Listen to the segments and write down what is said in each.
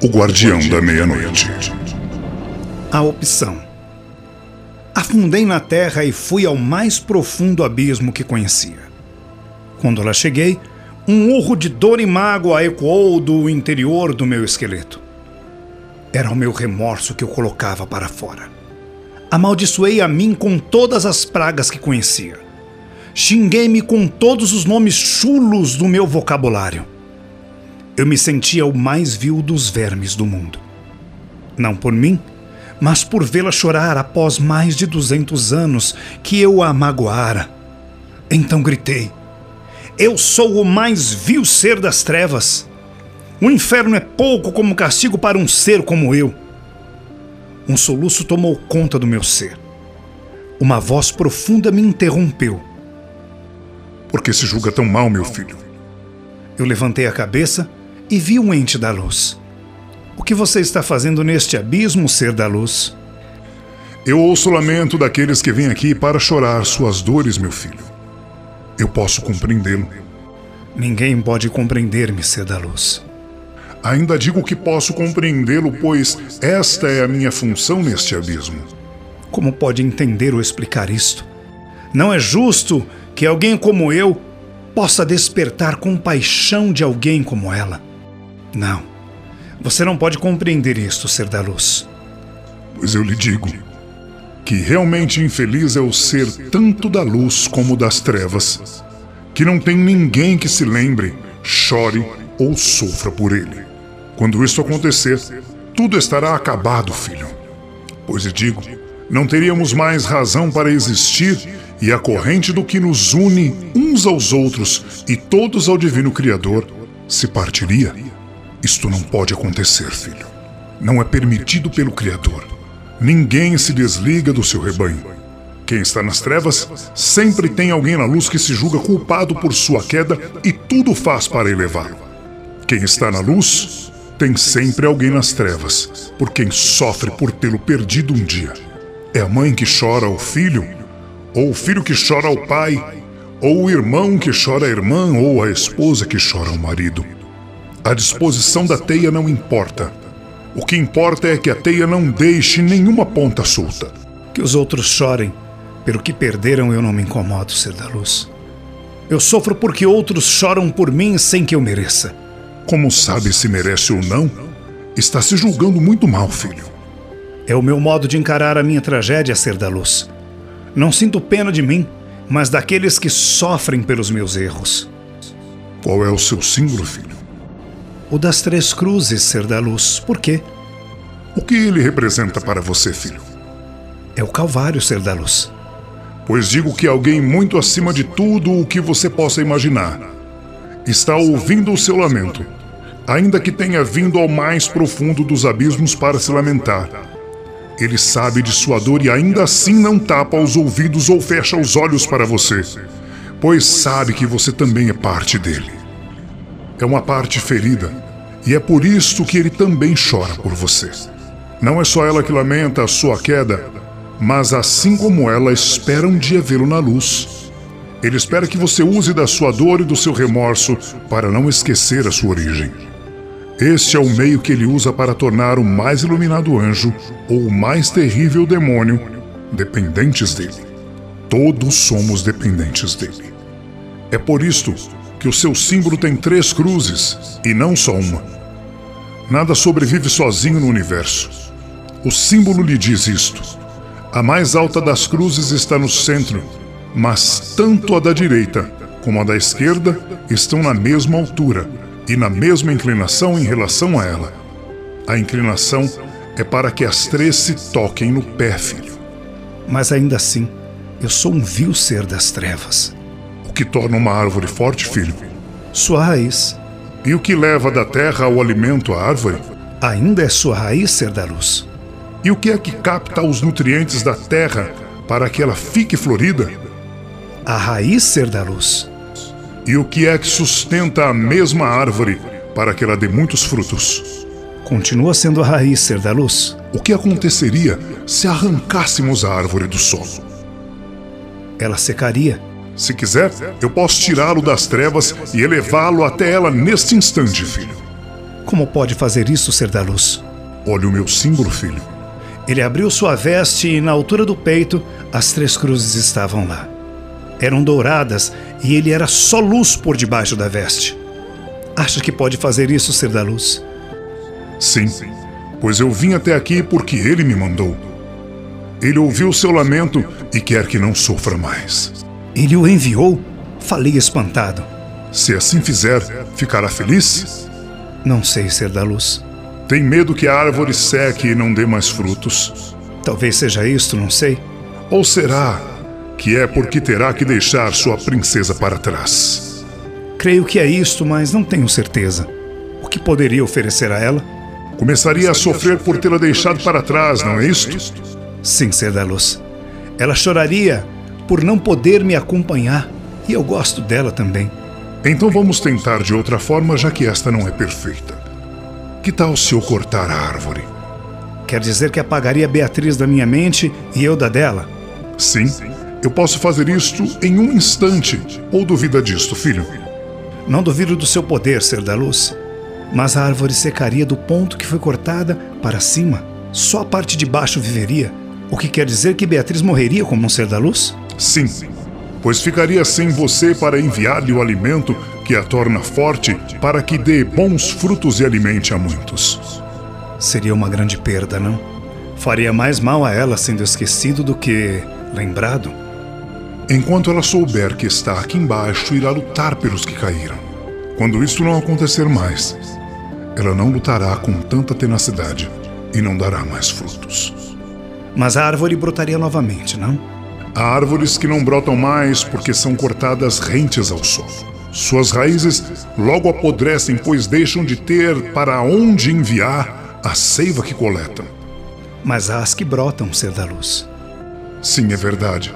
O Guardião da Meia-Noite. A opção. Afundei na terra e fui ao mais profundo abismo que conhecia. Quando lá cheguei, um urro de dor e mágoa ecoou do interior do meu esqueleto. Era o meu remorso que eu colocava para fora. Amaldiçoei a mim com todas as pragas que conhecia. Xinguei-me com todos os nomes chulos do meu vocabulário eu me sentia o mais vil dos vermes do mundo. Não por mim, mas por vê-la chorar após mais de duzentos anos que eu a magoara. Então gritei: Eu sou o mais vil ser das trevas. O inferno é pouco como castigo para um ser como eu. Um soluço tomou conta do meu ser. Uma voz profunda me interrompeu. Por que se julga tão mal, meu filho? Eu levantei a cabeça e vi um ente da luz. O que você está fazendo neste abismo, ser da luz? Eu ouço o lamento daqueles que vêm aqui para chorar suas dores, meu filho. Eu posso compreendê-lo. Ninguém pode compreender-me, ser da luz. Ainda digo que posso compreendê-lo, pois esta é a minha função neste abismo. Como pode entender ou explicar isto? Não é justo que alguém como eu possa despertar compaixão de alguém como ela. Não. Você não pode compreender isto, ser da luz. Pois eu lhe digo que realmente infeliz é o ser tanto da luz como das trevas, que não tem ninguém que se lembre, chore ou sofra por ele. Quando isso acontecer, tudo estará acabado, filho. Pois eu digo, não teríamos mais razão para existir e a corrente do que nos une uns aos outros e todos ao Divino Criador se partiria. Isto não pode acontecer, filho. Não é permitido pelo Criador. Ninguém se desliga do seu rebanho. Quem está nas trevas sempre tem alguém na luz que se julga culpado por sua queda e tudo faz para elevá-lo. Quem está na luz tem sempre alguém nas trevas, por quem sofre por tê-lo perdido um dia. É a mãe que chora ao filho, ou o filho que chora ao pai, ou o irmão que chora à irmã, ou a esposa que chora ao marido. A disposição da teia não importa. O que importa é que a teia não deixe nenhuma ponta solta. Que os outros chorem. Pelo que perderam, eu não me incomodo, ser da luz. Eu sofro porque outros choram por mim sem que eu mereça. Como sabe se merece ou não? Está se julgando muito mal, filho. É o meu modo de encarar a minha tragédia, ser da luz. Não sinto pena de mim, mas daqueles que sofrem pelos meus erros. Qual é o seu símbolo, filho? O das três cruzes ser da luz. Por quê? O que ele representa para você, filho? É o Calvário ser da luz. Pois digo que alguém muito acima de tudo o que você possa imaginar está ouvindo o seu lamento, ainda que tenha vindo ao mais profundo dos abismos para se lamentar. Ele sabe de sua dor e ainda assim não tapa os ouvidos ou fecha os olhos para você, pois sabe que você também é parte dele é uma parte ferida, e é por isto que ele também chora por você. Não é só ela que lamenta a sua queda, mas assim como ela espera um dia vê-lo na luz. Ele espera que você use da sua dor e do seu remorso para não esquecer a sua origem. Este é o meio que ele usa para tornar o mais iluminado anjo ou o mais terrível demônio dependentes dele. Todos somos dependentes dele. É por isto que o seu símbolo tem três cruzes e não só uma. Nada sobrevive sozinho no universo. O símbolo lhe diz isto. A mais alta das cruzes está no centro, mas tanto a da direita como a da esquerda estão na mesma altura e na mesma inclinação em relação a ela. A inclinação é para que as três se toquem no pé, filho. Mas ainda assim, eu sou um vil ser das trevas que torna uma árvore forte, filho? Sua raiz. E o que leva da terra ao alimento à árvore? Ainda é sua raiz ser da luz. E o que é que capta os nutrientes da terra para que ela fique florida? A raiz ser da luz. E o que é que sustenta a mesma árvore para que ela dê muitos frutos? Continua sendo a raiz ser da luz. O que aconteceria se arrancássemos a árvore do solo? Ela secaria se quiser, eu posso tirá-lo das trevas e elevá-lo até ela neste instante, filho. Como pode fazer isso, ser da luz? Olha o meu símbolo, filho. Ele abriu sua veste e, na altura do peito, as três cruzes estavam lá. Eram douradas e ele era só luz por debaixo da veste. Acha que pode fazer isso, ser da luz? Sim, pois eu vim até aqui porque ele me mandou. Ele ouviu seu lamento e quer que não sofra mais. Ele o enviou? Falei espantado. Se assim fizer, ficará feliz? Não sei, ser da luz. Tem medo que a árvore seque e não dê mais frutos? Talvez seja isto, não sei. Ou será que é porque terá que deixar sua princesa para trás? Creio que é isto, mas não tenho certeza. O que poderia oferecer a ela? Começaria a sofrer por tê-la deixado para trás, não é isto? Sim, ser da luz. Ela choraria por não poder me acompanhar e eu gosto dela também. Então vamos tentar de outra forma, já que esta não é perfeita. Que tal se eu cortar a árvore? Quer dizer que apagaria Beatriz da minha mente e eu da dela? Sim, eu posso fazer isto em um instante. Ou duvida disto, filho? Não duvido do seu poder, ser da luz. Mas a árvore secaria do ponto que foi cortada para cima. Só a parte de baixo viveria. O que quer dizer que Beatriz morreria como um ser da luz? Sim, pois ficaria sem você para enviar-lhe o alimento que a torna forte para que dê bons frutos e alimente a muitos. Seria uma grande perda, não? Faria mais mal a ela sendo esquecido do que lembrado. Enquanto ela souber que está aqui embaixo, irá lutar pelos que caíram. Quando isso não acontecer mais, ela não lutará com tanta tenacidade e não dará mais frutos. Mas a árvore brotaria novamente, não? Há árvores que não brotam mais porque são cortadas rentes ao solo. Suas raízes logo apodrecem, pois deixam de ter para onde enviar a seiva que coletam. Mas há as que brotam, ser da luz. Sim, é verdade.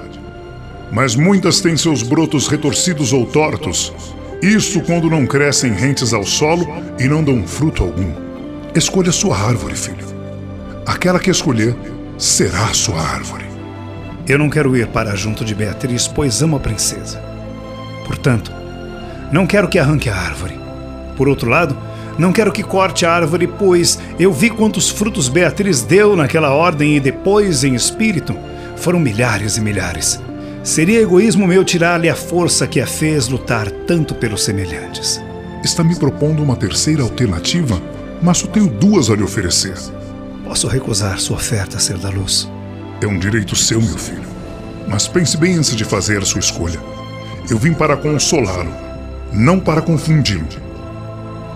Mas muitas têm seus brotos retorcidos ou tortos. Isso quando não crescem rentes ao solo e não dão fruto algum. Escolha sua árvore, filho. Aquela que escolher será sua árvore. Eu não quero ir para junto de Beatriz, pois amo a princesa. Portanto, não quero que arranque a árvore. Por outro lado, não quero que corte a árvore, pois eu vi quantos frutos Beatriz deu naquela ordem e depois, em espírito, foram milhares e milhares. Seria egoísmo meu tirar-lhe a força que a fez lutar tanto pelos semelhantes. Está me propondo uma terceira alternativa, mas só tenho duas a lhe oferecer. Posso recusar sua oferta, ser da luz. É um direito seu, meu filho. Mas pense bem antes de fazer a sua escolha. Eu vim para consolá-lo, não para confundi-lo.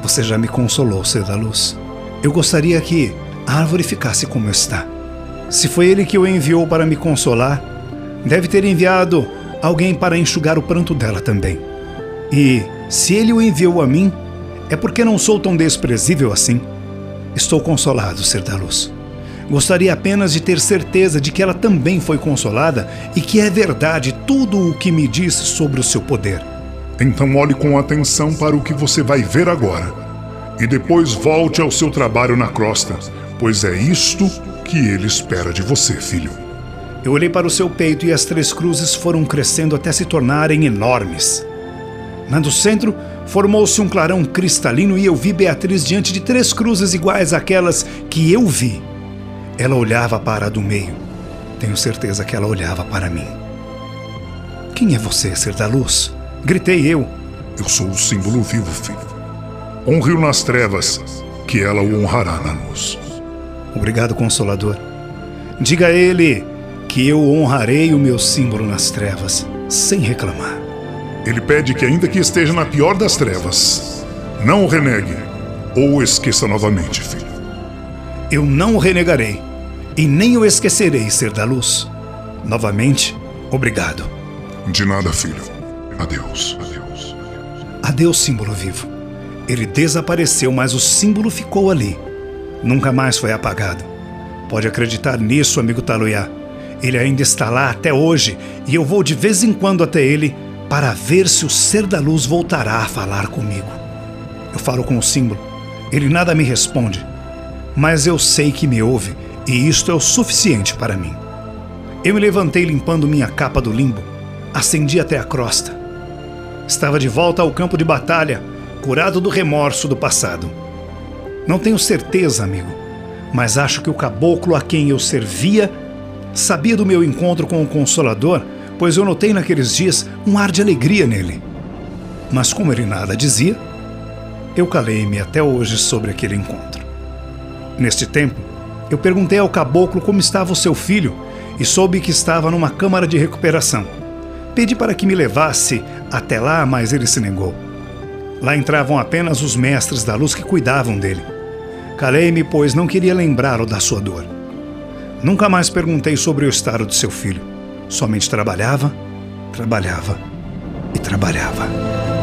Você já me consolou, ser da luz. Eu gostaria que a árvore ficasse como está. Se foi ele que o enviou para me consolar, deve ter enviado alguém para enxugar o pranto dela também. E se ele o enviou a mim, é porque não sou tão desprezível assim. Estou consolado, ser da luz. Gostaria apenas de ter certeza de que ela também foi consolada e que é verdade tudo o que me disse sobre o seu poder. Então olhe com atenção para o que você vai ver agora. E depois volte ao seu trabalho na crosta, pois é isto que ele espera de você, filho. Eu olhei para o seu peito e as três cruzes foram crescendo até se tornarem enormes. Na do centro, formou-se um clarão cristalino e eu vi Beatriz diante de três cruzes iguais àquelas que eu vi. Ela olhava para a do meio. Tenho certeza que ela olhava para mim. Quem é você, ser da luz? Gritei eu. Eu sou o símbolo vivo, filho. Honre-o nas trevas, que ela o honrará na luz. Obrigado, Consolador. Diga a ele que eu honrarei o meu símbolo nas trevas, sem reclamar. Ele pede que, ainda que esteja na pior das trevas, não o renegue ou o esqueça novamente, filho. Eu não o renegarei e nem o esquecerei, ser da luz. Novamente, obrigado. De nada, filho. Adeus. Adeus. Adeus, símbolo vivo. Ele desapareceu, mas o símbolo ficou ali. Nunca mais foi apagado. Pode acreditar nisso, amigo Taluiá. Ele ainda está lá até hoje e eu vou de vez em quando até ele para ver se o ser da luz voltará a falar comigo. Eu falo com o símbolo. Ele nada me responde, mas eu sei que me ouve e isto é o suficiente para mim. Eu me levantei limpando minha capa do limbo, ascendi até a crosta. Estava de volta ao campo de batalha, curado do remorso do passado. Não tenho certeza, amigo, mas acho que o caboclo a quem eu servia sabia do meu encontro com o Consolador, pois eu notei naqueles dias um ar de alegria nele. Mas como ele nada dizia, eu calei-me até hoje sobre aquele encontro. Neste tempo, eu perguntei ao caboclo como estava o seu filho e soube que estava numa câmara de recuperação. Pedi para que me levasse até lá, mas ele se negou. Lá entravam apenas os mestres da luz que cuidavam dele. Calei-me, pois não queria lembrá-lo da sua dor. Nunca mais perguntei sobre o estado de seu filho. Somente trabalhava, trabalhava e trabalhava.